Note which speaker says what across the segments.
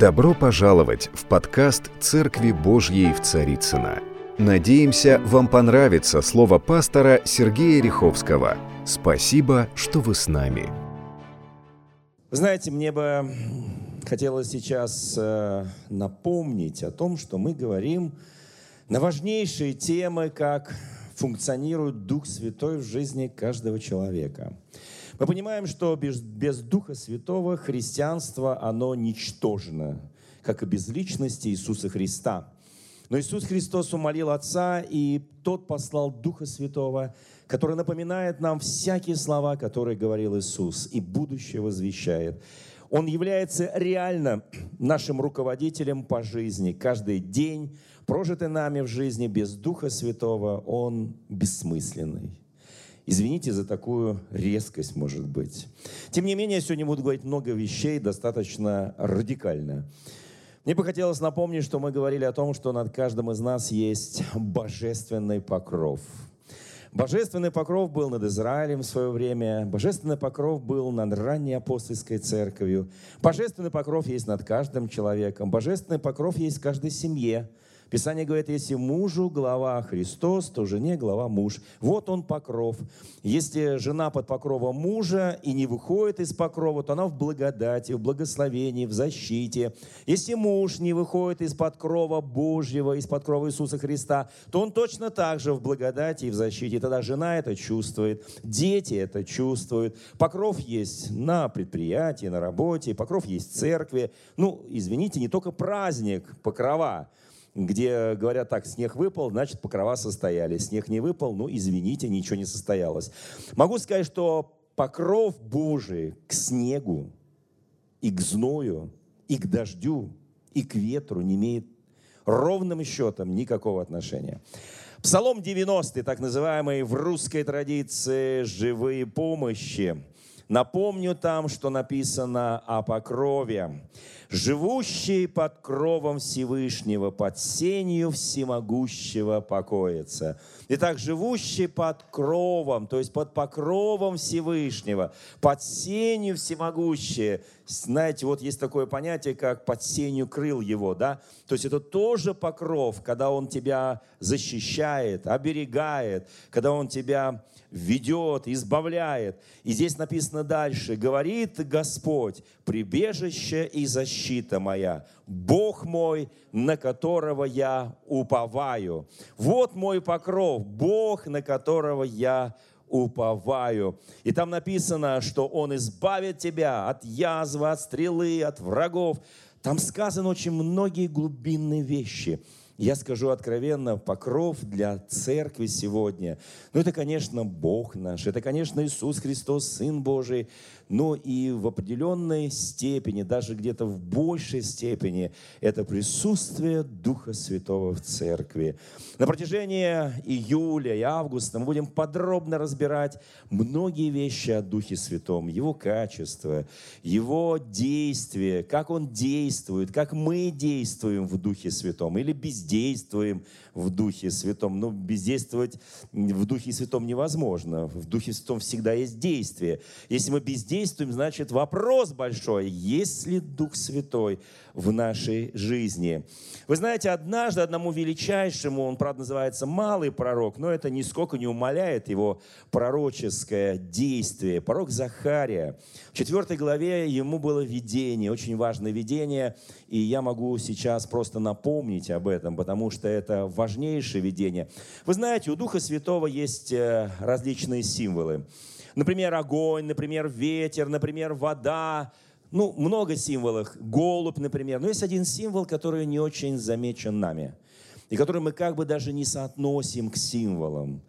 Speaker 1: Добро пожаловать в подкаст «Церкви Божьей в Царицына. Надеемся, вам понравится слово пастора Сергея Риховского. Спасибо, что вы с нами.
Speaker 2: Знаете, мне бы хотелось сейчас э, напомнить о том, что мы говорим на важнейшие темы, как функционирует Дух Святой в жизни каждого человека. Мы понимаем, что без, без Духа Святого христианство, оно ничтожно, как и без личности Иисуса Христа. Но Иисус Христос умолил Отца, и Тот послал Духа Святого, который напоминает нам всякие слова, которые говорил Иисус, и будущее возвещает. Он является реально нашим руководителем по жизни. Каждый день, прожитый нами в жизни без Духа Святого, он бессмысленный. Извините за такую резкость, может быть. Тем не менее, сегодня буду говорить много вещей достаточно радикально. Мне бы хотелось напомнить, что мы говорили о том, что над каждым из нас есть божественный покров. Божественный покров был над Израилем в свое время, божественный покров был над ранней апостольской церковью, божественный покров есть над каждым человеком, божественный покров есть в каждой семье – Писание говорит, если мужу глава Христос, то жене глава муж. Вот он покров. Если жена под покровом мужа и не выходит из покрова, то она в благодати, в благословении, в защите. Если муж не выходит из-под крова Божьего, из-под крова Иисуса Христа, то он точно так же в благодати и в защите. Тогда жена это чувствует, дети это чувствуют. Покров есть на предприятии, на работе, покров есть в церкви. Ну, извините, не только праздник покрова, где говорят так, снег выпал, значит, покрова состоялись. Снег не выпал, ну, извините, ничего не состоялось. Могу сказать, что покров Божий к снегу и к зною, и к дождю, и к ветру не имеет ровным счетом никакого отношения. Псалом 90, так называемый в русской традиции «Живые помощи». Напомню там, что написано о покрове живущий под кровом Всевышнего, под сенью всемогущего покоится. Итак, живущий под кровом, то есть под покровом Всевышнего, под сенью всемогущее. Знаете, вот есть такое понятие, как под сенью крыл его, да? То есть это тоже покров, когда он тебя защищает, оберегает, когда он тебя ведет, избавляет. И здесь написано дальше, говорит Господь, прибежище и защита моя, Бог мой, на которого я уповаю. Вот мой покров, Бог, на которого я уповаю. И там написано, что Он избавит тебя от язвы, от стрелы, от врагов. Там сказано очень многие глубинные вещи – я скажу откровенно, покров для церкви сегодня, ну это, конечно, Бог наш, это, конечно, Иисус Христос, Сын Божий, но и в определенной степени, даже где-то в большей степени, это присутствие Духа Святого в церкви. На протяжении июля и августа мы будем подробно разбирать многие вещи о Духе Святом, Его качество, Его действие, как Он действует, как мы действуем в Духе Святом или бездействуем в Духе Святом. Но бездействовать в Духе Святом невозможно. В Духе Святом всегда есть действие. Если мы бездействуем, действуем, значит вопрос большой, есть ли Дух Святой в нашей жизни. Вы знаете, однажды одному величайшему, он, правда, называется малый пророк, но это нисколько не умаляет его пророческое действие. Пророк Захария. В четвертой главе ему было видение, очень важное видение, и я могу сейчас просто напомнить об этом, потому что это важнейшее видение. Вы знаете, у Духа Святого есть э, различные символы. Например, огонь, например, ветер, например, вода. Ну, много символов. Голубь, например. Но есть один символ, который не очень замечен нами. И который мы как бы даже не соотносим к символам.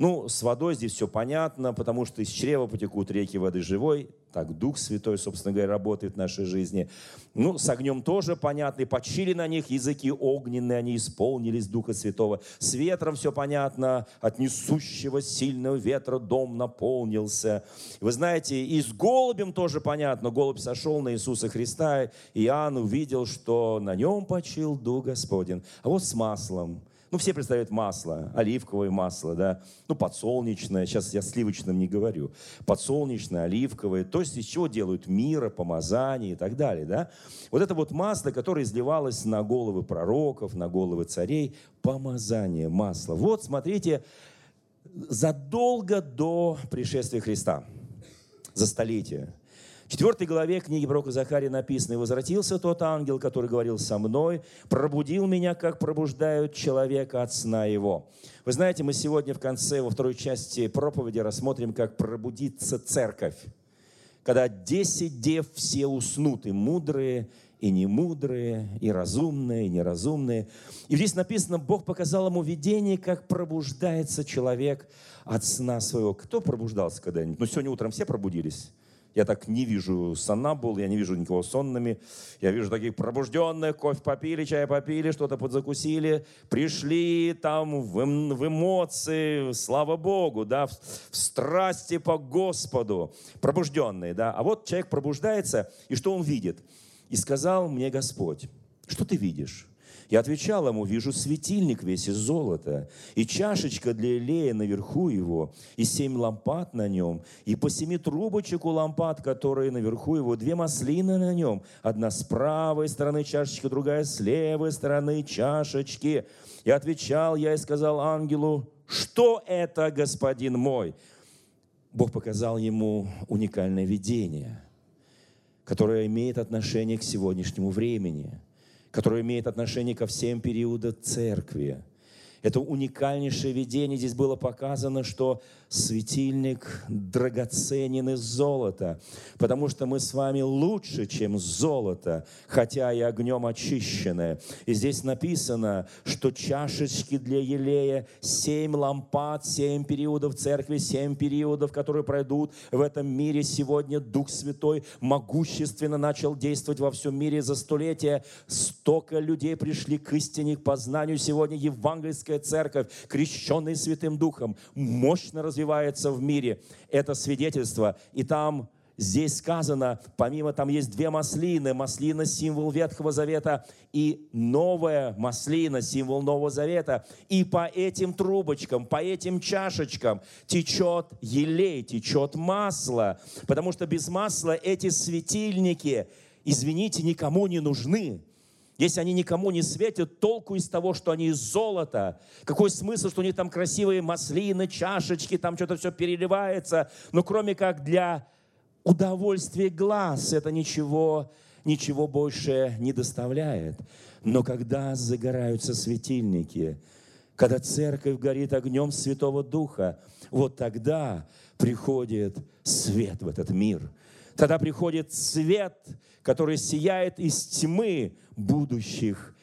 Speaker 2: Ну, с водой здесь все понятно, потому что из чрева потекут реки воды живой. Так Дух Святой, собственно говоря, работает в нашей жизни. Ну, с огнем тоже понятно. И почили на них языки огненные, они исполнились Духа Святого. С ветром все понятно. От несущего сильного ветра дом наполнился. Вы знаете, и с голубем тоже понятно. Голубь сошел на Иисуса Христа, и Иоанн увидел, что на нем почил Дух Господень. А вот с маслом – Ну, все представляют масло, оливковое масло, да, ну, подсолнечное, сейчас я сливочным не говорю, подсолнечное, оливковое, то есть из чего делают мира, помазание и так далее, да. Вот это вот масло, которое изливалось на головы пророков, на головы царей, помазание, масло. Вот, смотрите, задолго до пришествия Христа, за столетие, 4 главе книги пророка Захария написано, «И возвратился тот ангел, который говорил со мной, пробудил меня, как пробуждают человека от сна его». Вы знаете, мы сегодня в конце, во второй части проповеди рассмотрим, как пробудится церковь. Когда десять дев все уснут, и мудрые, и немудрые, и разумные, и неразумные. И здесь написано, Бог показал ему видение, как пробуждается человек от сна своего. Кто пробуждался когда-нибудь? Ну, сегодня утром все пробудились. Я так не вижу санабул, я не вижу никого сонными. Я вижу таких пробужденных, кофе попили, чай попили, что-то подзакусили, пришли там в, эм, в эмоции, слава Богу, да, в, в страсти по Господу, пробужденные, да. А вот человек пробуждается, и что он видит? И сказал мне Господь, что ты видишь? Я отвечал ему, вижу светильник весь из золота, и чашечка для илея наверху его, и семь лампад на нем, и по семи трубочек у лампад, которые наверху его, две маслины на нем, одна с правой стороны чашечка, другая с левой стороны чашечки. И отвечал я и сказал ангелу, что это, господин мой? Бог показал ему уникальное видение, которое имеет отношение к сегодняшнему времени – которое имеет отношение ко всем периодам церкви. Это уникальнейшее видение. Здесь было показано, что светильник драгоценен из золота, потому что мы с вами лучше, чем золото, хотя и огнем очищенное. И здесь написано, что чашечки для елея, семь лампад, семь периодов церкви, семь периодов, которые пройдут в этом мире. Сегодня Дух Святой могущественно начал действовать во всем мире за столетия. Столько людей пришли к истине, к познанию. Сегодня евангельская церковь, крещенная Святым Духом, мощно развивается в мире. Это свидетельство. И там Здесь сказано, помимо там есть две маслины, маслина – символ Ветхого Завета, и новая маслина – символ Нового Завета. И по этим трубочкам, по этим чашечкам течет елей, течет масло, потому что без масла эти светильники, извините, никому не нужны. Если они никому не светят, толку из того, что они из золота. Какой смысл, что у них там красивые маслины, чашечки, там что-то все переливается. Но кроме как для удовольствия глаз, это ничего, ничего больше не доставляет. Но когда загораются светильники, когда церковь горит огнем Святого Духа, вот тогда приходит свет в этот мир. Тогда приходит свет, который сияет из тьмы будущих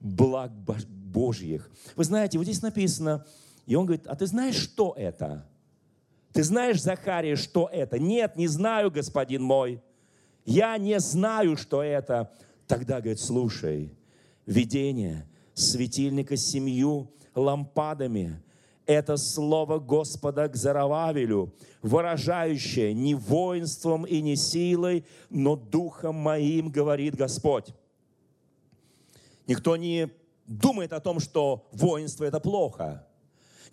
Speaker 2: благ Божьих. Вы знаете, вот здесь написано, и он говорит, а ты знаешь, что это? Ты знаешь, Захария, что это? Нет, не знаю, господин мой. Я не знаю, что это. Тогда, говорит, слушай, видение светильника с семью лампадами – это слово Господа к Зарававелю, выражающее не воинством и не силой, но духом моим, говорит Господь. Никто не думает о том, что воинство – это плохо.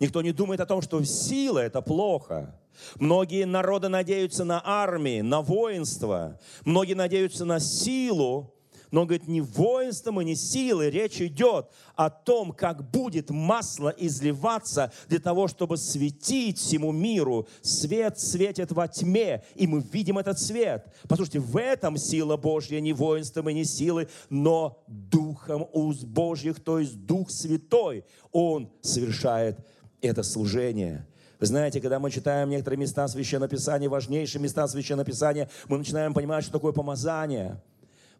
Speaker 2: Никто не думает о том, что сила – это плохо. Многие народы надеются на армии, на воинство. Многие надеются на силу, но говорит, не воинством и не силой, речь идет о том, как будет масло изливаться для того, чтобы светить всему миру. Свет светит во тьме, и мы видим этот свет. Послушайте, в этом сила Божья не воинством и не силой, но Духом уст Божьих, то есть Дух Святой. Он совершает это служение. Вы знаете, когда мы читаем некоторые места Священного Писания, важнейшие места Священного Писания, мы начинаем понимать, что такое помазание –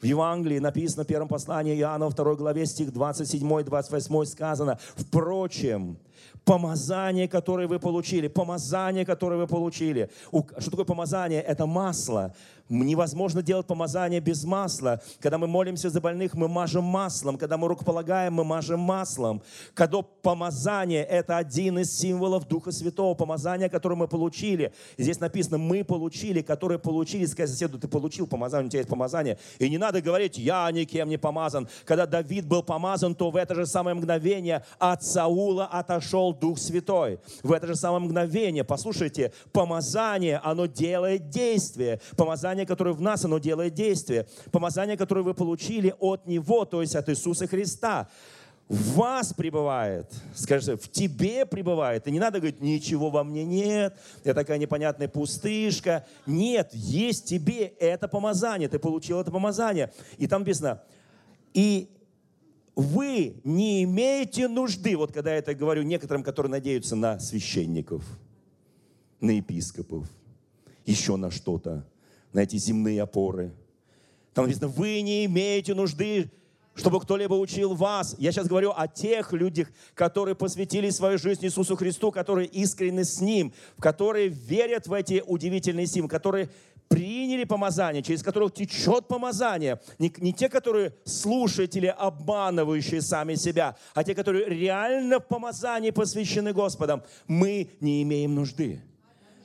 Speaker 2: в Евангелии написано в первом послании Иоанна, 2 главе, стих 27-28 сказано, «Впрочем, помазание, которое вы получили, помазание, которое вы получили». Что такое помазание? Это масло. Невозможно делать помазание без масла. Когда мы молимся за больных, мы мажем маслом. Когда мы рукополагаем, мы мажем маслом. Когда помазание – это один из символов Духа Святого, помазание, которое мы получили. Здесь написано «мы получили», которые получили. Скажи соседу, ты получил помазание, у тебя есть помазание. И не надо говорить «я никем не помазан». Когда Давид был помазан, то в это же самое мгновение от Саула отошел Дух Святой. В это же самое мгновение, послушайте, помазание, оно делает действие. Помазание, которое в нас, оно делает действие. Помазание, которое вы получили от Него, то есть от Иисуса Христа в вас пребывает, скажи, в тебе пребывает. И не надо говорить, ничего во мне нет, я такая непонятная пустышка. Нет, есть тебе это помазание, ты получил это помазание. И там написано, и вы не имеете нужды, вот когда я это говорю некоторым, которые надеются на священников, на епископов, еще на что-то, на эти земные опоры. Там написано, вы не имеете нужды, чтобы кто-либо учил вас. Я сейчас говорю о тех людях, которые посвятили свою жизнь Иисусу Христу, которые искренны с Ним, которые верят в эти удивительные символы, которые приняли помазание, через которых течет помазание. Не, не те, которые слушатели, обманывающие сами себя, а те, которые реально в помазании посвящены Господом. Мы не имеем нужды.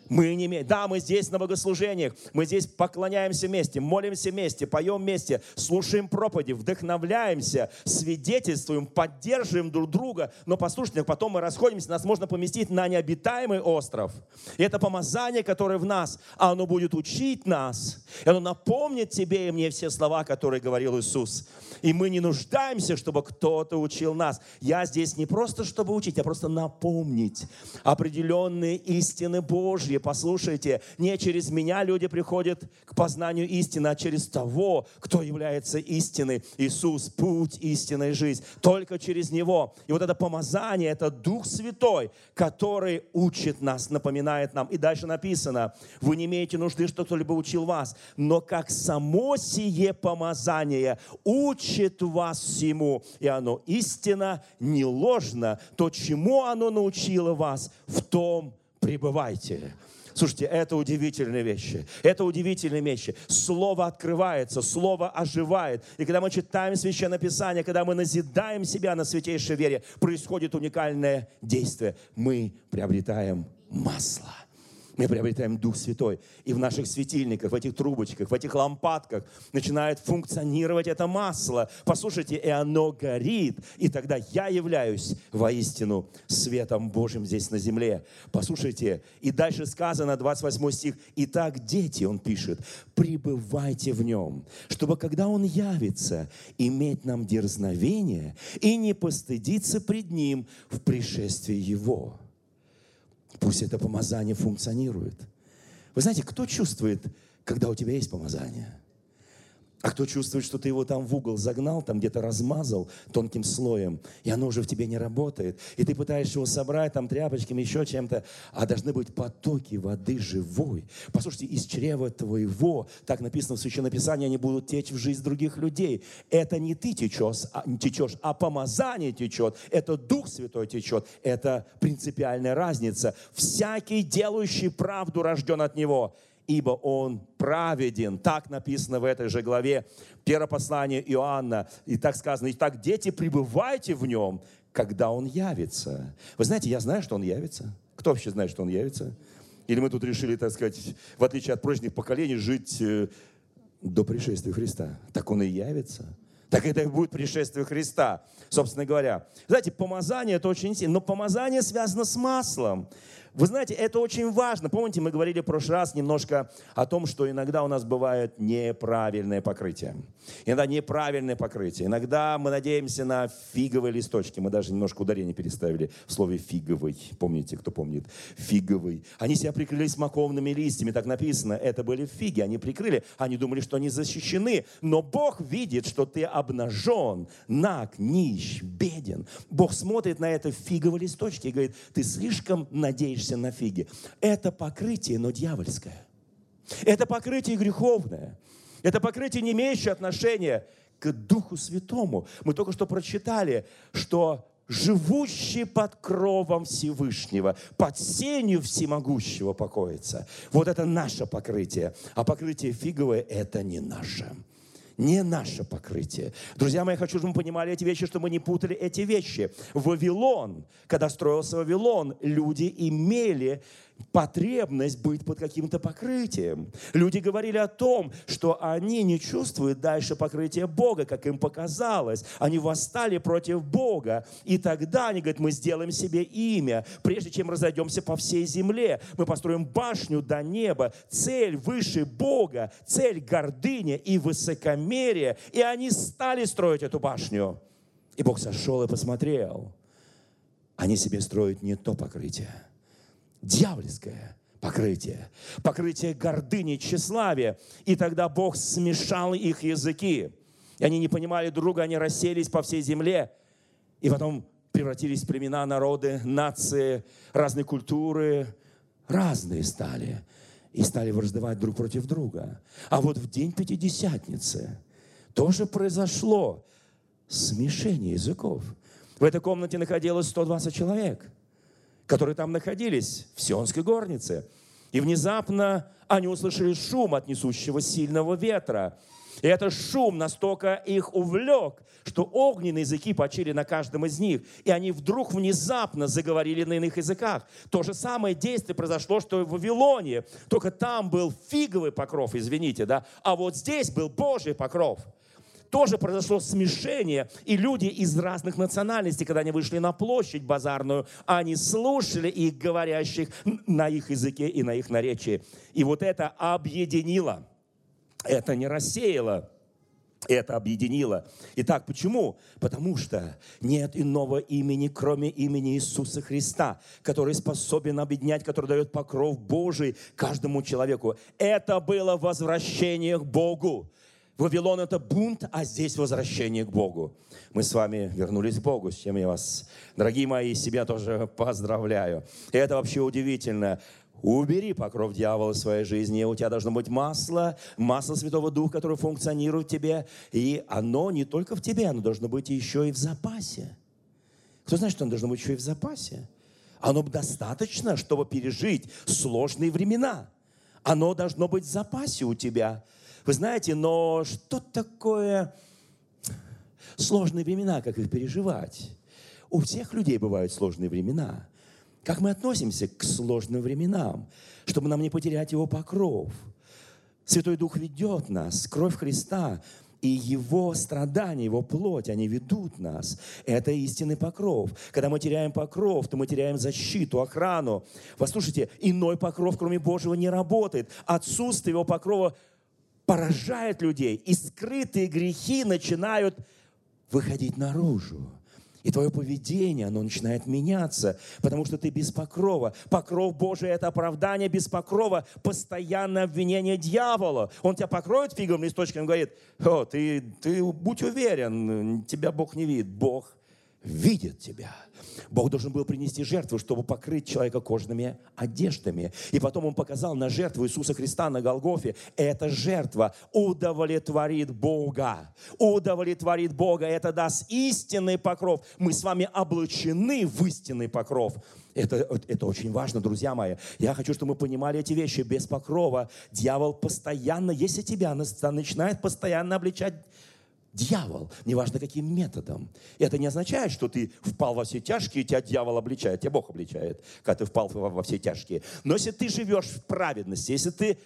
Speaker 2: Мы не имеем. Да, мы здесь на богослужениях, мы здесь поклоняемся вместе, молимся вместе, поем вместе, слушаем проповеди, вдохновляемся, свидетельствуем, поддерживаем друг друга. Но послушайте, потом мы расходимся, нас можно поместить на необитаемый остров. И это помазание, которое в нас, оно будет учить нас, и оно напомнит тебе и мне все слова, которые говорил Иисус. И мы не нуждаемся, чтобы кто-то учил нас. Я здесь не просто, чтобы учить, а просто напомнить определенные истины Божьи, послушайте, не через меня люди приходят к познанию истины, а через того, кто является истиной. Иисус – путь, истинной жизнь. Только через Него. И вот это помазание, это Дух Святой, который учит нас, напоминает нам. И дальше написано, вы не имеете нужды, что кто-либо учил вас, но как само сие помазание учит вас всему, и оно истина, не ложно, то, чему оно научило вас, в том пребывайте. Слушайте, это удивительные вещи. Это удивительные вещи. Слово открывается, Слово оживает. И когда мы читаем Священное Писание, когда мы назидаем себя на святейшей вере, происходит уникальное действие. Мы приобретаем масло мы приобретаем Дух Святой. И в наших светильниках, в этих трубочках, в этих лампадках начинает функционировать это масло. Послушайте, и оно горит. И тогда я являюсь воистину светом Божьим здесь на земле. Послушайте, и дальше сказано, 28 стих, «Итак, дети», он пишет, «пребывайте в нем, чтобы, когда он явится, иметь нам дерзновение и не постыдиться пред ним в пришествии его». Пусть это помазание функционирует. Вы знаете, кто чувствует, когда у тебя есть помазание? А кто чувствует, что ты его там в угол загнал, там где-то размазал тонким слоем, и оно уже в тебе не работает, и ты пытаешься его собрать там тряпочками, еще чем-то, а должны быть потоки воды живой. Послушайте, из чрева твоего, так написано в Священном Писании, они будут течь в жизнь других людей. Это не ты течешь, а, течешь, а помазание течет, это Дух Святой течет, это принципиальная разница. Всякий, делающий правду, рожден от Него ибо Он праведен. Так написано в этой же главе, первое послание Иоанна. И так сказано, «Итак, дети, пребывайте в Нем, когда Он явится». Вы знаете, я знаю, что Он явится. Кто вообще знает, что Он явится? Или мы тут решили, так сказать, в отличие от прежних поколений, жить э, до пришествия Христа? Так Он и явится. Так это и будет пришествие Христа, собственно говоря. Знаете, помазание это очень сильно, но помазание связано с маслом. Вы знаете, это очень важно. Помните, мы говорили в прошлый раз немножко о том, что иногда у нас бывает неправильное покрытие. Иногда неправильное покрытие. Иногда мы надеемся на фиговые листочки. Мы даже немножко ударение переставили в слове фиговый. Помните, кто помнит? Фиговый. Они себя прикрыли смоковными листьями. Так написано. Это были фиги. Они прикрыли. Они думали, что они защищены. Но Бог видит, что ты обнажен, наг, нищ, беден. Бог смотрит на это фиговые листочки и говорит, ты слишком надеешься надеешься на фиги. Это покрытие, но дьявольское. Это покрытие греховное. Это покрытие, не имеющее отношения к Духу Святому. Мы только что прочитали, что живущий под кровом Всевышнего, под сенью всемогущего покоится. Вот это наше покрытие. А покрытие фиговое – это не наше не наше покрытие. Друзья мои, хочу, чтобы мы понимали эти вещи, чтобы мы не путали эти вещи. Вавилон, когда строился Вавилон, люди имели потребность быть под каким-то покрытием. Люди говорили о том, что они не чувствуют дальше покрытия Бога, как им показалось. Они восстали против Бога. И тогда они говорят, мы сделаем себе имя, прежде чем разойдемся по всей земле. Мы построим башню до неба. Цель выше Бога, цель гордыня и высокомерие. И они стали строить эту башню. И Бог сошел и посмотрел. Они себе строят не то покрытие – дьявольское покрытие, покрытие гордыни, тщеславия. И тогда Бог смешал их языки. И они не понимали друга, они расселись по всей земле. И потом превратились в племена, народы, нации, разные культуры, разные стали. И стали враждовать друг против друга. А вот в день Пятидесятницы тоже произошло смешение языков. В этой комнате находилось 120 человек – которые там находились, в Сионской горнице. И внезапно они услышали шум от несущего сильного ветра. И этот шум настолько их увлек, что огненные языки почили на каждом из них. И они вдруг внезапно заговорили на иных языках. То же самое действие произошло, что и в Вавилоне. Только там был фиговый покров, извините, да, а вот здесь был Божий покров – тоже произошло смешение, и люди из разных национальностей, когда они вышли на площадь базарную, они слушали их говорящих на их языке и на их наречии. И вот это объединило, это не рассеяло, это объединило. Итак, почему? Потому что нет иного имени, кроме имени Иисуса Христа, который способен объединять, который дает покров Божий каждому человеку. Это было возвращение к Богу. Вавилон – это бунт, а здесь возвращение к Богу. Мы с вами вернулись к Богу, с чем я вас, дорогие мои, себя тоже поздравляю. И это вообще удивительно. Убери покров дьявола в своей жизни. У тебя должно быть масло, масло Святого Духа, которое функционирует в тебе. И оно не только в тебе, оно должно быть еще и в запасе. Кто знает, что оно должно быть еще и в запасе? Оно достаточно, чтобы пережить сложные времена. Оно должно быть в запасе у тебя – вы знаете, но что такое сложные времена, как их переживать? У всех людей бывают сложные времена. Как мы относимся к сложным временам, чтобы нам не потерять его покров? Святой Дух ведет нас, кровь Христа и Его страдания, Его плоть, они ведут нас. Это истинный покров. Когда мы теряем покров, то мы теряем защиту, охрану. Послушайте, иной покров, кроме Божьего, не работает. Отсутствие Его покрова поражает людей, и скрытые грехи начинают выходить наружу. И твое поведение, оно начинает меняться, потому что ты без покрова. Покров Божий – это оправдание без покрова, постоянное обвинение дьявола. Он тебя покроет фиговым листочком и говорит, о, ты, ты будь уверен, тебя Бог не видит. Бог видит тебя. Бог должен был принести жертву, чтобы покрыть человека кожными одеждами. И потом Он показал на жертву Иисуса Христа на Голгофе. Эта жертва удовлетворит Бога. Удовлетворит Бога. Это даст истинный покров. Мы с вами облачены в истинный покров. Это, это очень важно, друзья мои. Я хочу, чтобы мы понимали эти вещи. Без покрова дьявол постоянно, если тебя начинает постоянно обличать дьявол, неважно каким методом. Это не означает, что ты впал во все тяжкие, тебя дьявол обличает, тебя Бог обличает, когда ты впал во все тяжкие. Но если ты живешь в праведности, если ты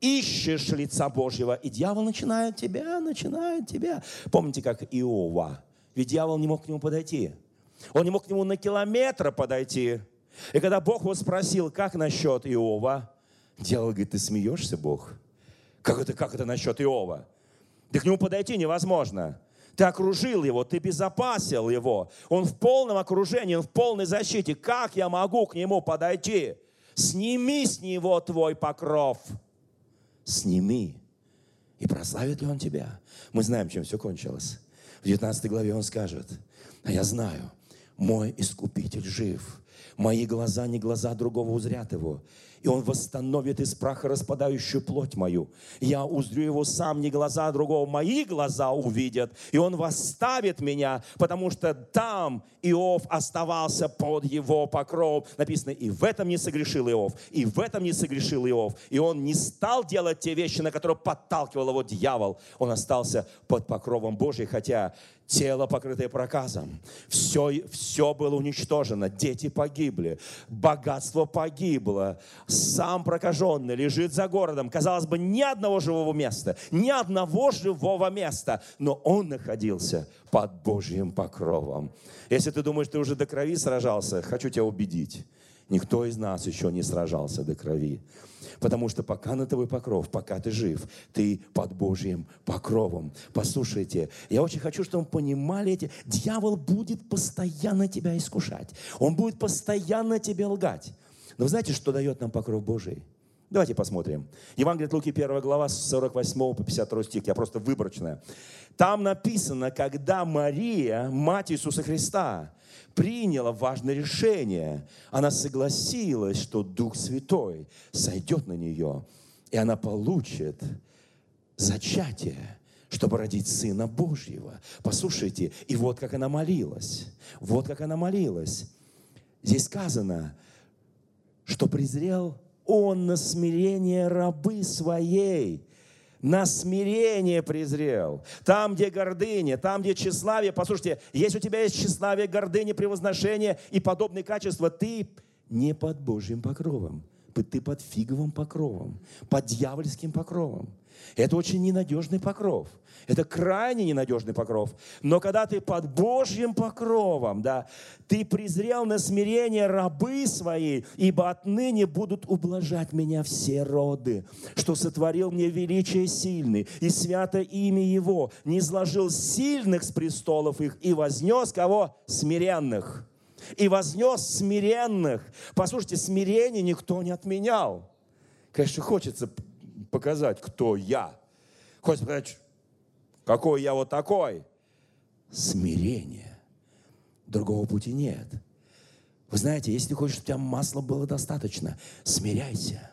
Speaker 2: ищешь лица Божьего, и дьявол начинает тебя, начинает тебя. Помните, как Иова? Ведь дьявол не мог к нему подойти. Он не мог к нему на километр подойти. И когда Бог его спросил, как насчет Иова, дьявол говорит, ты смеешься, Бог? Как это, как это насчет Иова? Да к нему подойти невозможно. Ты окружил его, ты безопасил его. Он в полном окружении, он в полной защите. Как я могу к нему подойти? Сними с него твой покров. Сними. И прославит ли он тебя? Мы знаем, чем все кончилось. В 19 главе он скажет, а я знаю, мой искупитель жив. мои глаза не глаза другого узрят его и Он восстановит из праха распадающую плоть мою. Я узрю его сам, не глаза другого, мои глаза увидят, и он восставит меня, потому что там Иов оставался под его покров. Написано, и в этом не согрешил Иов, и в этом не согрешил Иов. И он не стал делать те вещи, на которые подталкивал его дьявол. Он остался под покровом Божьим, хотя тело, покрытое проказом. Все, все было уничтожено, дети погибли, богатство погибло, сам прокаженный лежит за городом. Казалось бы, ни одного живого места, ни одного живого места, но он находился под Божьим покровом. Если ты думаешь, ты уже до крови сражался, хочу тебя убедить. Никто из нас еще не сражался до крови. Потому что пока на твой покров, пока ты жив, ты под Божьим покровом. Послушайте, я очень хочу, чтобы вы понимали эти. Дьявол будет постоянно тебя искушать. Он будет постоянно тебе лгать. Но вы знаете, что дает нам покров Божий? Давайте посмотрим. Евангелие от Луки, 1 глава, с 48 по 52 стих. Я просто выборочная. Там написано, когда Мария, мать Иисуса Христа, приняла важное решение. Она согласилась, что Дух Святой сойдет на нее, и она получит зачатие чтобы родить Сына Божьего. Послушайте, и вот как она молилась. Вот как она молилась. Здесь сказано, что презрел он на смирение рабы своей на смирение презрел. Там, где гордыня, там, где тщеславие. Послушайте, если у тебя есть тщеславие, гордыня, превозношение и подобные качества, ты не под Божьим покровом. Ты под фиговым покровом, под дьявольским покровом. Это очень ненадежный покров. Это крайне ненадежный покров. Но когда ты под Божьим покровом, да, ты презрел на смирение рабы свои, ибо отныне будут ублажать меня все роды, что сотворил мне величие сильный, и свято имя Его, не изложил сильных с престолов их, и вознес кого? Смиренных. И вознес смиренных. Послушайте, смирение никто не отменял. Конечно, хочется показать, кто я. Хочется показать, какой я вот такой. Смирение. Другого пути нет. Вы знаете, если хочешь, чтобы у тебя масла было достаточно, смиряйся.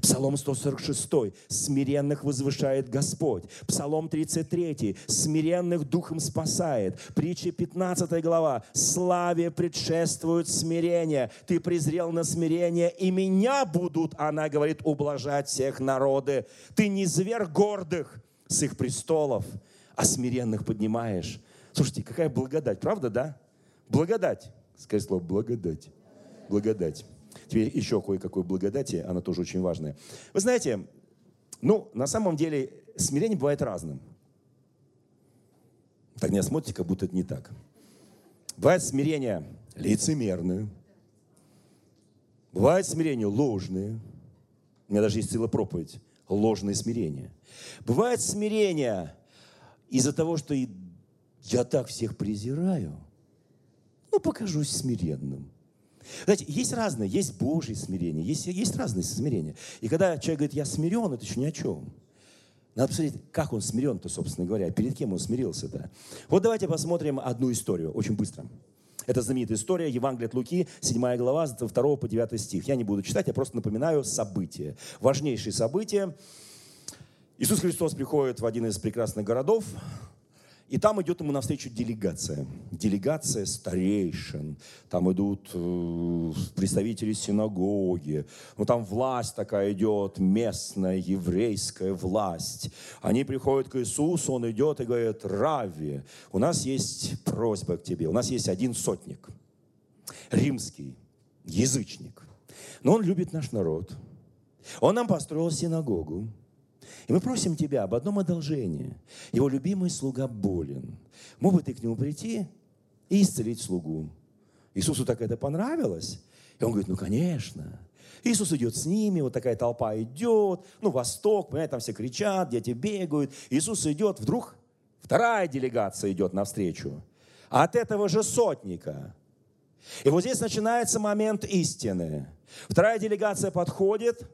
Speaker 2: Псалом 146. Смиренных возвышает Господь. Псалом 33. Смиренных духом спасает. Притча 15 глава. Славе предшествует смирение. Ты презрел на смирение, и меня будут, она говорит, ублажать всех народы. Ты не зверь гордых с их престолов, а смиренных поднимаешь. Слушайте, какая благодать, правда, да? Благодать. Скажи слово благодать. Благодать. Теперь еще кое-какой благодати, она тоже очень важная. Вы знаете, ну, на самом деле, смирение бывает разным. Так не смотрите, как будто это не так. Бывает смирение лицемерное. Бывает смирение ложное. У меня даже есть целая проповедь. Ложное смирение. Бывает смирение из-за того, что я так всех презираю. Ну, покажусь смиренным. Знаете, есть разные, есть Божье смирение, есть, есть разные смирения. И когда человек говорит, я смирен, это еще ни о чем. Надо посмотреть, как он смирен-то, собственно говоря, перед кем он смирился-то. Вот давайте посмотрим одну историю, очень быстро. Это знаменитая история, Евангелие от Луки, 7 глава, с 2 по 9 стих. Я не буду читать, я просто напоминаю события. Важнейшие события. Иисус Христос приходит в один из прекрасных городов, и там идет ему навстречу делегация. Делегация старейшин. Там идут э, представители синагоги. Ну, там власть такая идет, местная, еврейская власть. Они приходят к Иисусу, он идет и говорит, Рави, у нас есть просьба к тебе. У нас есть один сотник, римский, язычник. Но он любит наш народ. Он нам построил синагогу. И мы просим Тебя об одном одолжении. Его любимый слуга болен. Мог бы ты к нему прийти и исцелить слугу? Иисусу так это понравилось. И он говорит, ну, конечно. Иисус идет с ними, вот такая толпа идет, ну, восток, понимаете, там все кричат, дети бегают. Иисус идет, вдруг вторая делегация идет навстречу. От этого же сотника. И вот здесь начинается момент истины. Вторая делегация подходит,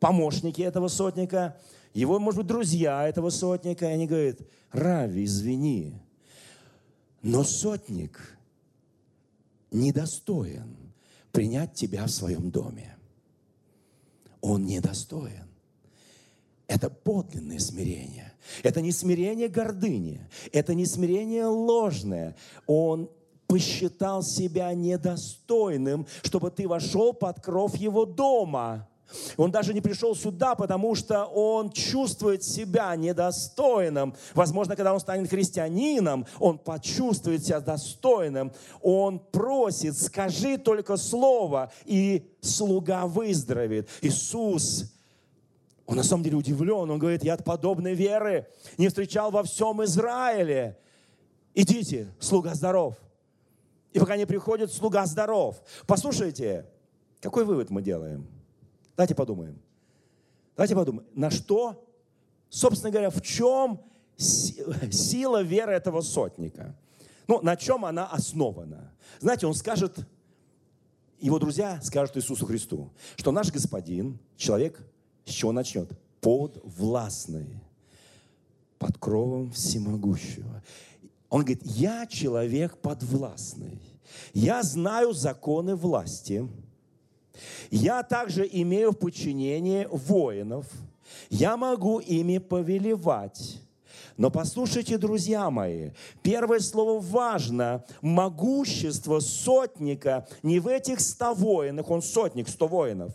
Speaker 2: помощники этого сотника, его, может быть, друзья этого сотника, и они говорят, Рави, извини, но сотник недостоин принять тебя в своем доме. Он недостоин. Это подлинное смирение. Это не смирение гордыни. Это не смирение ложное. Он посчитал себя недостойным, чтобы ты вошел под кров его дома. Он даже не пришел сюда, потому что он чувствует себя недостойным. Возможно, когда он станет христианином, он почувствует себя достойным. Он просит, скажи только слово, и слуга выздоровеет. Иисус он на самом деле удивлен. Он говорит, я от подобной веры не встречал во всем Израиле. Идите, слуга здоров. И пока не приходит, слуга здоров. Послушайте, какой вывод мы делаем? Давайте подумаем. Давайте подумаем, на что, собственно говоря, в чем сила веры этого сотника? Ну, на чем она основана? Знаете, он скажет, его друзья скажут Иисусу Христу, что наш Господин, человек, с чего начнет? Подвластный, под кровом всемогущего. Он говорит, я человек подвластный. Я знаю законы власти, я также имею в подчинении воинов. Я могу ими повелевать. Но послушайте, друзья мои, первое слово важно. Могущество сотника не в этих ста воинах, он сотник, сто воинов.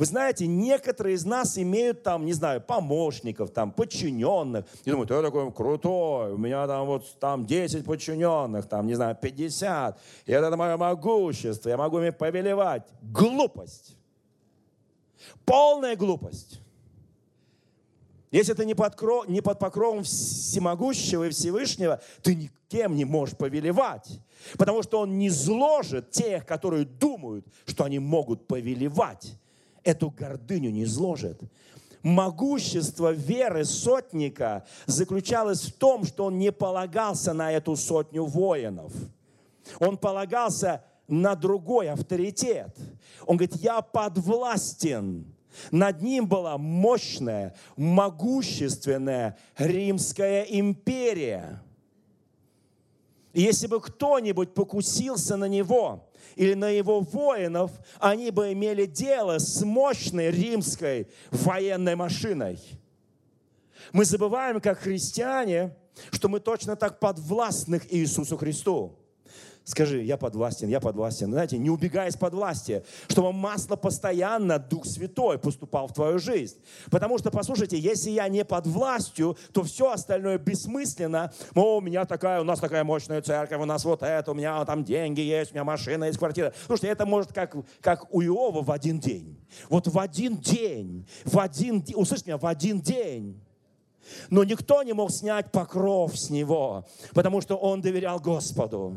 Speaker 2: Вы знаете, некоторые из нас имеют там, не знаю, помощников, там, подчиненных. И думают, я такой крутой, у меня там вот там 10 подчиненных, там, не знаю, 50. И это мое могущество, я могу ими повелевать. Глупость. Полная глупость. Если ты не под, кров, не под покровом всемогущего и Всевышнего, ты никем не можешь повелевать. Потому что он не зложит тех, которые думают, что они могут повелевать эту гордыню не изложит. Могущество веры сотника заключалось в том, что он не полагался на эту сотню воинов. Он полагался на другой авторитет. Он говорит, я подвластен. Над ним была мощная, могущественная Римская империя. И если бы кто-нибудь покусился на него, или на его воинов, они бы имели дело с мощной римской военной машиной. Мы забываем, как христиане, что мы точно так подвластны Иисусу Христу. Скажи, я подвластен, я подвластен. Знаете, не убегай из-под власти, чтобы масло постоянно, Дух Святой поступал в твою жизнь. Потому что, послушайте, если я не под властью, то все остальное бессмысленно. О, у меня такая, у нас такая мощная церковь, у нас вот это, у меня там деньги есть, у меня машина есть, квартира. Слушайте, это может как, как у Иова в один день. Вот в один день, в один день, услышьте меня, в один день. Но никто не мог снять покров с него, потому что он доверял Господу.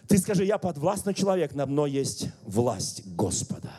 Speaker 2: Ты скажи, я подвластный человек, надо мной есть власть Господа.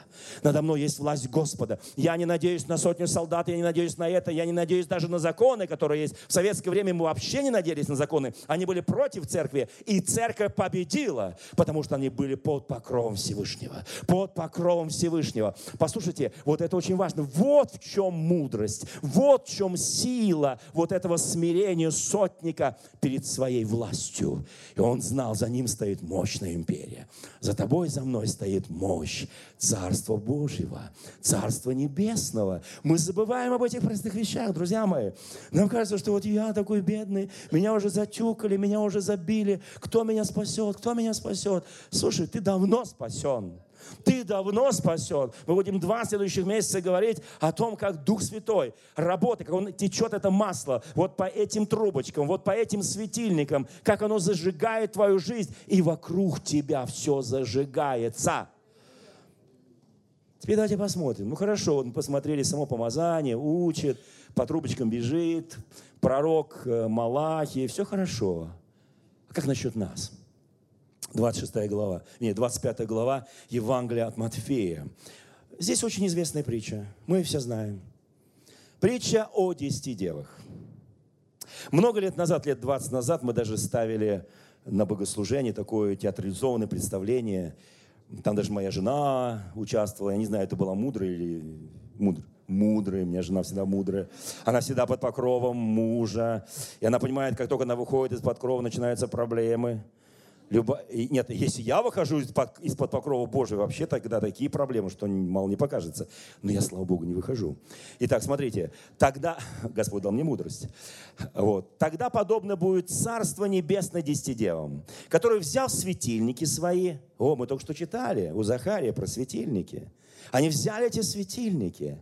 Speaker 2: Надо мной есть власть Господа. Я не надеюсь на сотню солдат, я не надеюсь на это, я не надеюсь даже на законы, которые есть. В советское время мы вообще не надеялись на законы. Они были против церкви, и церковь победила, потому что они были под покровом Всевышнего. Под покровом Всевышнего. Послушайте, вот это очень важно. Вот в чем мудрость, вот в чем сила вот этого смирения сотника перед своей властью. И он знал, за ним стоит мощная империя. За тобой, за мной стоит мощь Царства Божьего, Царства Небесного. Мы забываем об этих простых вещах, друзья мои. Нам кажется, что вот я такой бедный, меня уже затюкали, меня уже забили. Кто меня спасет? Кто меня спасет? Слушай, ты давно спасен. Ты давно спасен. Мы будем два следующих месяца говорить о том, как Дух Святой работает, как он течет это масло вот по этим трубочкам, вот по этим светильникам, как оно зажигает твою жизнь, и вокруг тебя все зажигается. Теперь давайте посмотрим. Ну хорошо, мы посмотрели само помазание, учит, по трубочкам бежит, пророк э, Малахи, все хорошо. А как насчет нас? 26 глава, нет, 25 глава Евангелия от Матфея. Здесь очень известная притча, мы все знаем. Притча о десяти девах. Много лет назад, лет 20 назад, мы даже ставили на богослужение такое театрализованное представление – там даже моя жена участвовала. Я не знаю, это была мудрая или мудрая. Мудрая, у меня жена всегда мудрая. Она всегда под покровом мужа. И она понимает, как только она выходит из-под крова, начинаются проблемы. Любо... Нет, если я выхожу из-под, покрова Божьего, вообще тогда такие проблемы, что мало не покажется. Но я, слава Богу, не выхожу. Итак, смотрите, тогда, Господь дал мне мудрость, вот, тогда подобно будет Царство Небесное десятидевам, которые, взяв светильники свои, о, мы только что читали у Захария про светильники, они взяли эти светильники,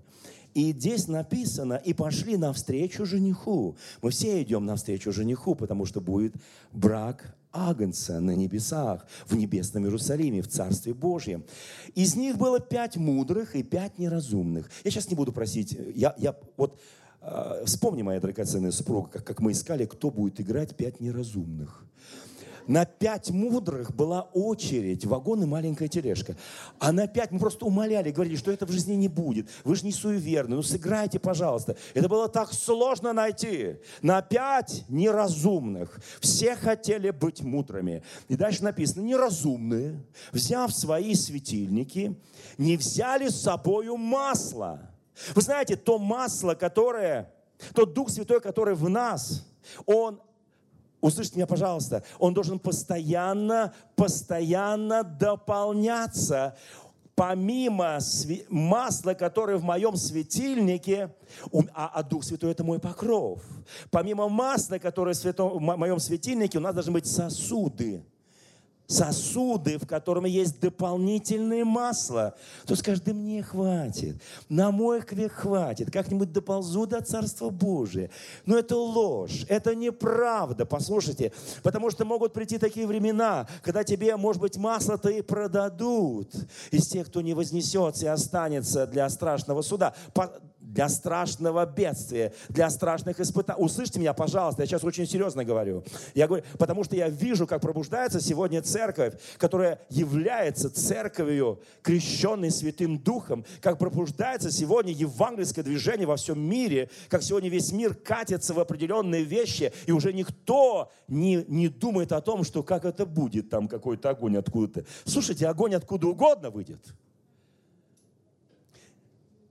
Speaker 2: и здесь написано, и пошли навстречу жениху. Мы все идем навстречу жениху, потому что будет брак Агнца на небесах, в небесном Иерусалиме, в Царстве Божьем. Из них было пять мудрых и пять неразумных. Я сейчас не буду просить, я, я вот э, вспомни, моя драгоценная супруга, как, как мы искали, кто будет играть пять неразумных. На пять мудрых была очередь, вагон и маленькая тележка. А на пять мы просто умоляли, говорили, что это в жизни не будет. Вы же не суеверны, ну сыграйте, пожалуйста. Это было так сложно найти. На пять неразумных. Все хотели быть мудрыми. И дальше написано, неразумные, взяв свои светильники, не взяли с собою масло. Вы знаете, то масло, которое, тот Дух Святой, который в нас, он Услышьте меня, пожалуйста. Он должен постоянно, постоянно дополняться. Помимо масла, которое в моем светильнике, а, а Дух Святой – это мой покров. Помимо масла, которое в моем светильнике, у нас должны быть сосуды сосуды, в котором есть дополнительное масло, то скажет, да мне хватит, на мой век хватит, как-нибудь доползу до Царства Божия. Но это ложь, это неправда, послушайте, потому что могут прийти такие времена, когда тебе, может быть, масло-то и продадут из тех, кто не вознесется и останется для страшного суда для страшного бедствия, для страшных испытаний. Услышьте меня, пожалуйста, я сейчас очень серьезно говорю. Я говорю, потому что я вижу, как пробуждается сегодня церковь, которая является церковью, крещенной Святым Духом, как пробуждается сегодня евангельское движение во всем мире, как сегодня весь мир катится в определенные вещи, и уже никто не, не думает о том, что как это будет, там какой-то огонь откуда-то. Слушайте, огонь откуда угодно выйдет.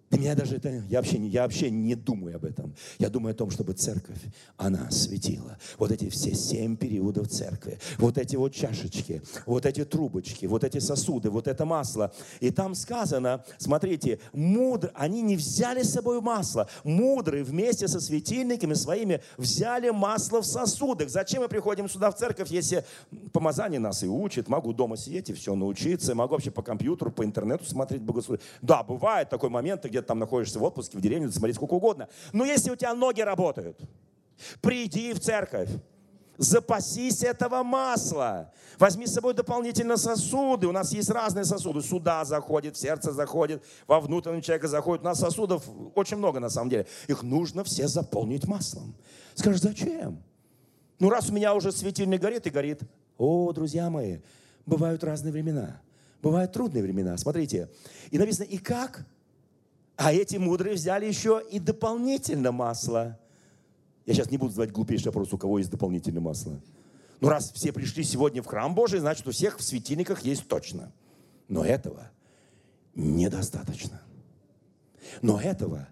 Speaker 2: Для меня даже это, я вообще, я вообще не думаю об этом. Я думаю о том, чтобы церковь, она светила. Вот эти все семь периодов церкви, вот эти вот чашечки, вот эти трубочки, вот эти сосуды, вот это масло. И там сказано, смотрите, мудр, они не взяли с собой масло. Мудрые вместе со светильниками своими взяли масло в сосудах. Зачем мы приходим сюда в церковь, если помазание нас и учит, могу дома сидеть и все научиться, могу вообще по компьютеру, по интернету смотреть богослужение. Да, бывает такой момент, где где-то там находишься в отпуске, в деревне, смотри сколько угодно. Но если у тебя ноги работают, приди в церковь. Запасись этого масла. Возьми с собой дополнительно сосуды. У нас есть разные сосуды. Сюда заходит, в сердце заходит, во внутренний человека заходит. У нас сосудов очень много на самом деле. Их нужно все заполнить маслом. Скажешь, зачем? Ну, раз у меня уже светильник горит и горит. О, друзья мои, бывают разные времена. Бывают трудные времена. Смотрите. И написано, и как? А эти мудрые взяли еще и дополнительно масло. Я сейчас не буду задавать глупейший вопрос, у кого есть дополнительное масло. Ну, раз все пришли сегодня в храм Божий, значит, у всех в светильниках есть точно. Но этого недостаточно. Но этого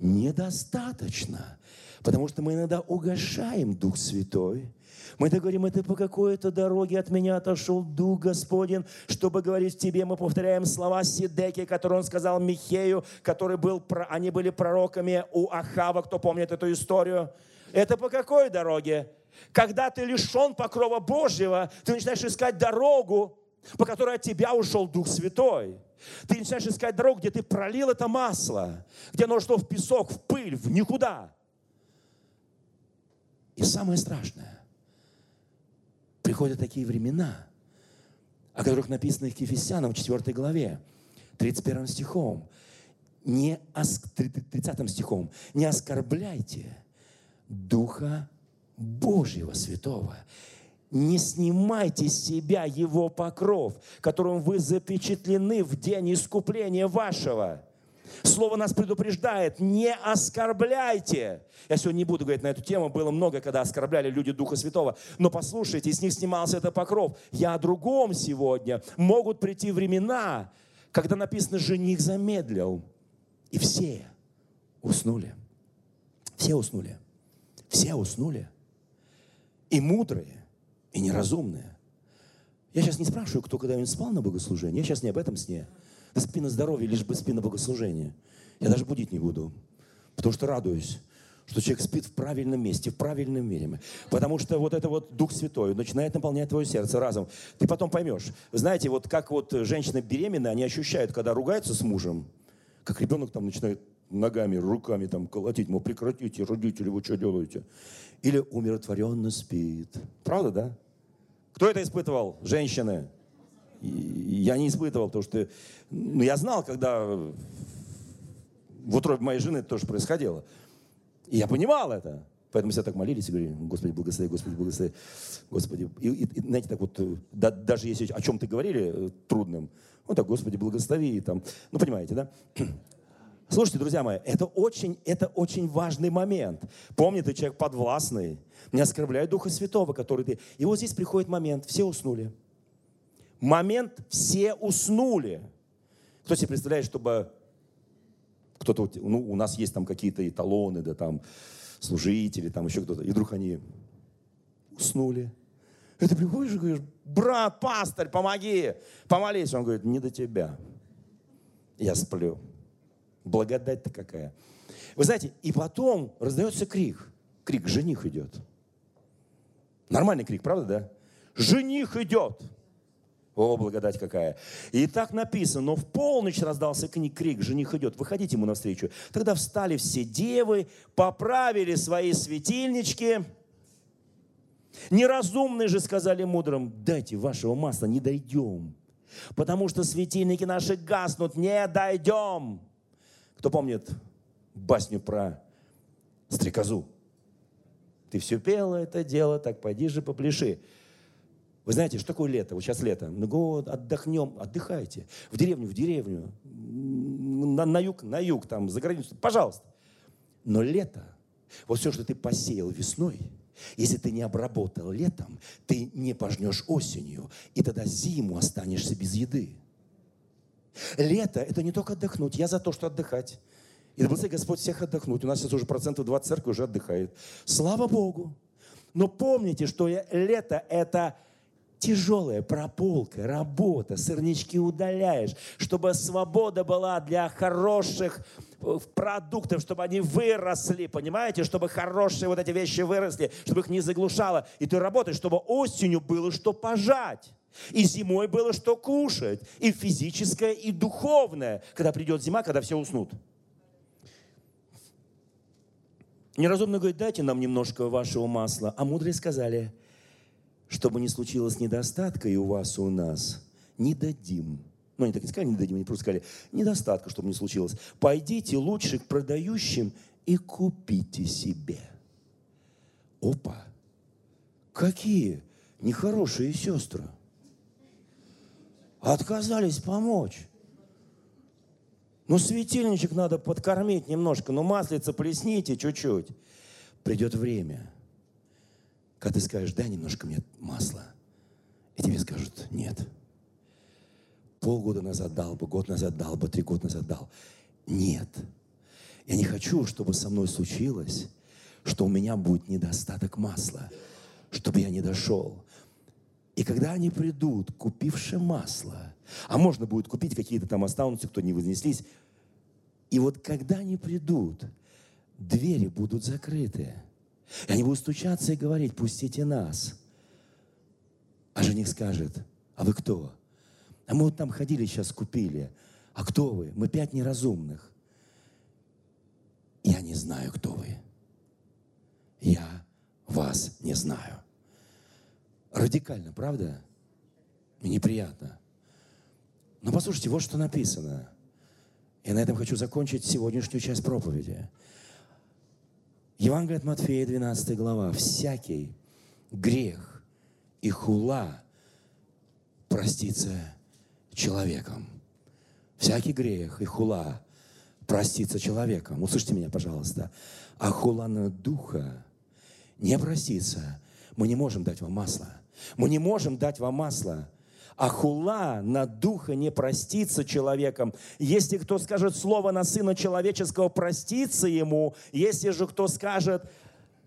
Speaker 2: недостаточно. Потому что мы иногда угошаем Дух Святой – мы так говорим, это по какой-то дороге от меня отошел Дух Господень, чтобы говорить тебе. Мы повторяем слова Сидеки, которые он сказал Михею, который был, они были пророками у Ахава, кто помнит эту историю. Это по какой дороге? Когда ты лишен покрова Божьего, ты начинаешь искать дорогу, по которой от тебя ушел Дух Святой. Ты начинаешь искать дорогу, где ты пролил это масло, где оно шло в песок, в пыль, в никуда. И самое страшное, приходят такие времена, о которых написано в Ефесянам в 4 главе, 31 стихом. Не, 30 стихом. «Не оскорбляйте Духа Божьего Святого, не снимайте с себя Его покров, которым вы запечатлены в день искупления вашего». Слово нас предупреждает, не оскорбляйте. Я сегодня не буду говорить на эту тему, было много, когда оскорбляли люди Духа Святого. Но послушайте, с них снимался этот покров. Я о другом сегодня. Могут прийти времена, когда написано, жених замедлил. И все уснули. Все уснули. Все уснули. И мудрые, и неразумные. Я сейчас не спрашиваю, кто когда-нибудь спал на богослужении. Я сейчас не об этом сне. Да спи на здоровье, лишь бы спи на богослужении. Я даже будить не буду, потому что радуюсь что человек спит в правильном месте, в правильном мире. Потому что вот это вот Дух Святой начинает наполнять твое сердце разом. Ты потом поймешь. Знаете, вот как вот женщины беременные, они ощущают, когда ругаются с мужем, как ребенок там начинает ногами, руками там колотить, мол, прекратите, родители, вы что делаете? Или умиротворенно спит. Правда, да? Кто это испытывал? Женщины. Я не испытывал, потому что ну, я знал, когда в утробе моей жены это тоже происходило. И я понимал это. Поэтому все так молились и говорили, Господи, благослови, Господи, благослови, Господи. И, и, и знаете, так вот, да, даже если о чем-то говорили э, трудным, ну так, Господи, благослови, и там, ну понимаете, да? Слушайте, друзья мои, это очень, это очень важный момент. Помни, ты человек подвластный, не оскорбляй Духа Святого, который ты... И вот здесь приходит момент, все уснули. Момент, все уснули. Кто себе представляет, чтобы кто-то, ну, у нас есть там какие-то эталоны, да, там, служители, там еще кто-то, и вдруг они уснули. И ты приходишь и говоришь, брат, пастырь, помоги, помолись. Он говорит, не до тебя. Я сплю. Благодать-то какая. Вы знаете, и потом раздается крик. Крик, жених идет. Нормальный крик, правда, да? Жених идет. О, благодать какая. И так написано, но в полночь раздался крик, жених идет, выходите ему навстречу. Тогда встали все девы, поправили свои светильнички. Неразумные же сказали мудрым, дайте вашего масла, не дойдем. Потому что светильники наши гаснут, не дойдем. Кто помнит басню про стрекозу? Ты все пела это дело, так пойди же попляши. Вы знаете, что такое лето? Вот сейчас лето. Ну, отдохнем, отдыхайте. В деревню, в деревню. На, на юг, на юг, там, за границу. Пожалуйста. Но лето, вот все, что ты посеял весной, если ты не обработал летом, ты не пожнешь осенью, и тогда зиму останешься без еды. Лето – это не только отдохнуть. Я за то, что отдыхать. И да Господь всех отдохнуть. У нас сейчас уже процентов 20 церкви уже отдыхает. Слава Богу. Но помните, что лето – это тяжелая прополка, работа, сырнички удаляешь, чтобы свобода была для хороших э, продуктов, чтобы они выросли, понимаете, чтобы хорошие вот эти вещи выросли, чтобы их не заглушало. И ты работаешь, чтобы осенью было что пожать. И зимой было что кушать. И физическое, и духовное. Когда придет зима, когда все уснут. Неразумно говорит, дайте нам немножко вашего масла. А мудрые сказали – чтобы не случилось недостатка и у вас, и у нас, не дадим. Ну, они так не сказали, не дадим, они просто сказали, недостатка, чтобы не случилось. Пойдите лучше к продающим и купите себе. Опа! Какие нехорошие сестры. Отказались помочь. Ну, светильничек надо подкормить немножко, ну, маслица плесните чуть-чуть. Придет время – когда ты скажешь, дай немножко мне масла, и тебе скажут, нет. Полгода назад дал бы, год назад дал бы, три года назад дал. Нет. Я не хочу, чтобы со мной случилось, что у меня будет недостаток масла, чтобы я не дошел. И когда они придут, купивши масло, а можно будет купить какие-то там останутся, кто не вознеслись, и вот когда они придут, двери будут закрыты – и они будут стучаться и говорить, пустите нас. А жених скажет, а вы кто? А мы вот там ходили, сейчас купили. А кто вы? Мы пять неразумных. Я не знаю, кто вы. Я вас не знаю. Радикально, правда? Неприятно. Но послушайте, вот что написано. И на этом хочу закончить сегодняшнюю часть проповеди. Евангелие от Матфея, 12 глава. «Всякий грех и хула простится человеком». Всякий грех и хула простится человеком. Услышьте меня, пожалуйста. А хула на духа не простится. Мы не можем дать вам масло. Мы не можем дать вам масло а хула на духа не простится человеком. Если кто скажет слово на Сына Человеческого, простится ему. Если же кто скажет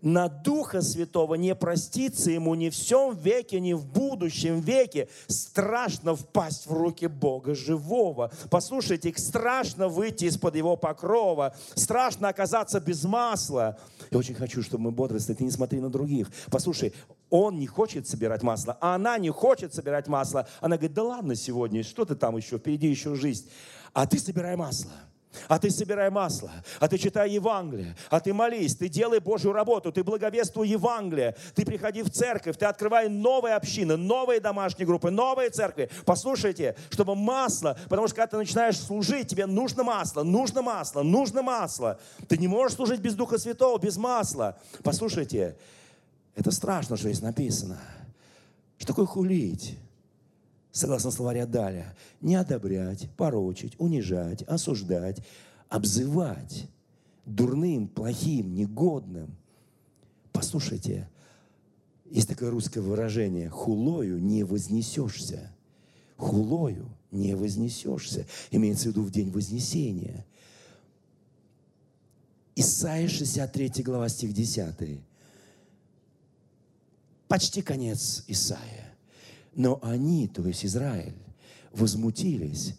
Speaker 2: на Духа Святого, не простится ему ни в всем веке, ни в будущем веке страшно впасть в руки Бога живого. Послушайте, страшно выйти из-под Его покрова, страшно оказаться без масла. Я очень хочу, чтобы мы бодрствовали. Ты не смотри на других. Послушай, он не хочет собирать масло, а она не хочет собирать масло. Она говорит, да ладно сегодня, что ты там еще, впереди еще жизнь. А ты собирай масло. А ты собирай масло, а ты читай Евангелие, а ты молись, ты делай Божью работу, ты благовествуй Евангелие, ты приходи в церковь, ты открывай новые общины, новые домашние группы, новые церкви. Послушайте, чтобы масло, потому что когда ты начинаешь служить, тебе нужно масло, нужно масло, нужно масло. Ты не можешь служить без Духа Святого, без масла. Послушайте, это страшно, что здесь написано. Что такое хулить? Согласно словаря Даля, не одобрять, порочить, унижать, осуждать, обзывать дурным, плохим, негодным. Послушайте, есть такое русское выражение «хулою не вознесешься». Хулою не вознесешься. Имеется в виду в день Вознесения. Исайя 63 глава, стих 10. Почти конец Исаия. Но они, то есть Израиль, возмутились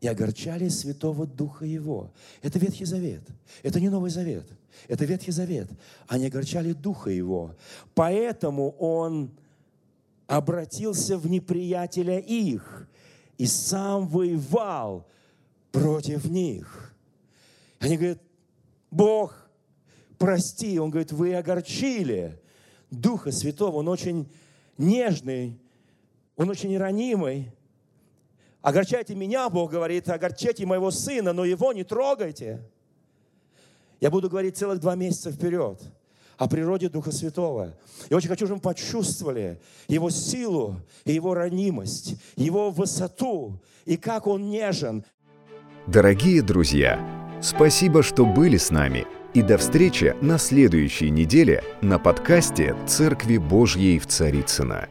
Speaker 2: и огорчали Святого Духа Его. Это Ветхий Завет. Это не Новый Завет. Это Ветхий Завет. Они огорчали Духа Его. Поэтому Он обратился в неприятеля их и сам воевал против них. Они говорят, Бог, прости. Он говорит, вы огорчили Духа Святого. Он очень нежный, он очень ранимый. Огорчайте меня, Бог говорит, огорчайте моего сына, но его не трогайте. Я буду говорить целых два месяца вперед о природе Духа Святого. Я очень хочу, чтобы мы почувствовали Его силу, Его ранимость, Его высоту, и как Он нежен.
Speaker 1: Дорогие друзья, спасибо, что были с нами. И до встречи на следующей неделе на подкасте «Церкви Божьей в Царицына.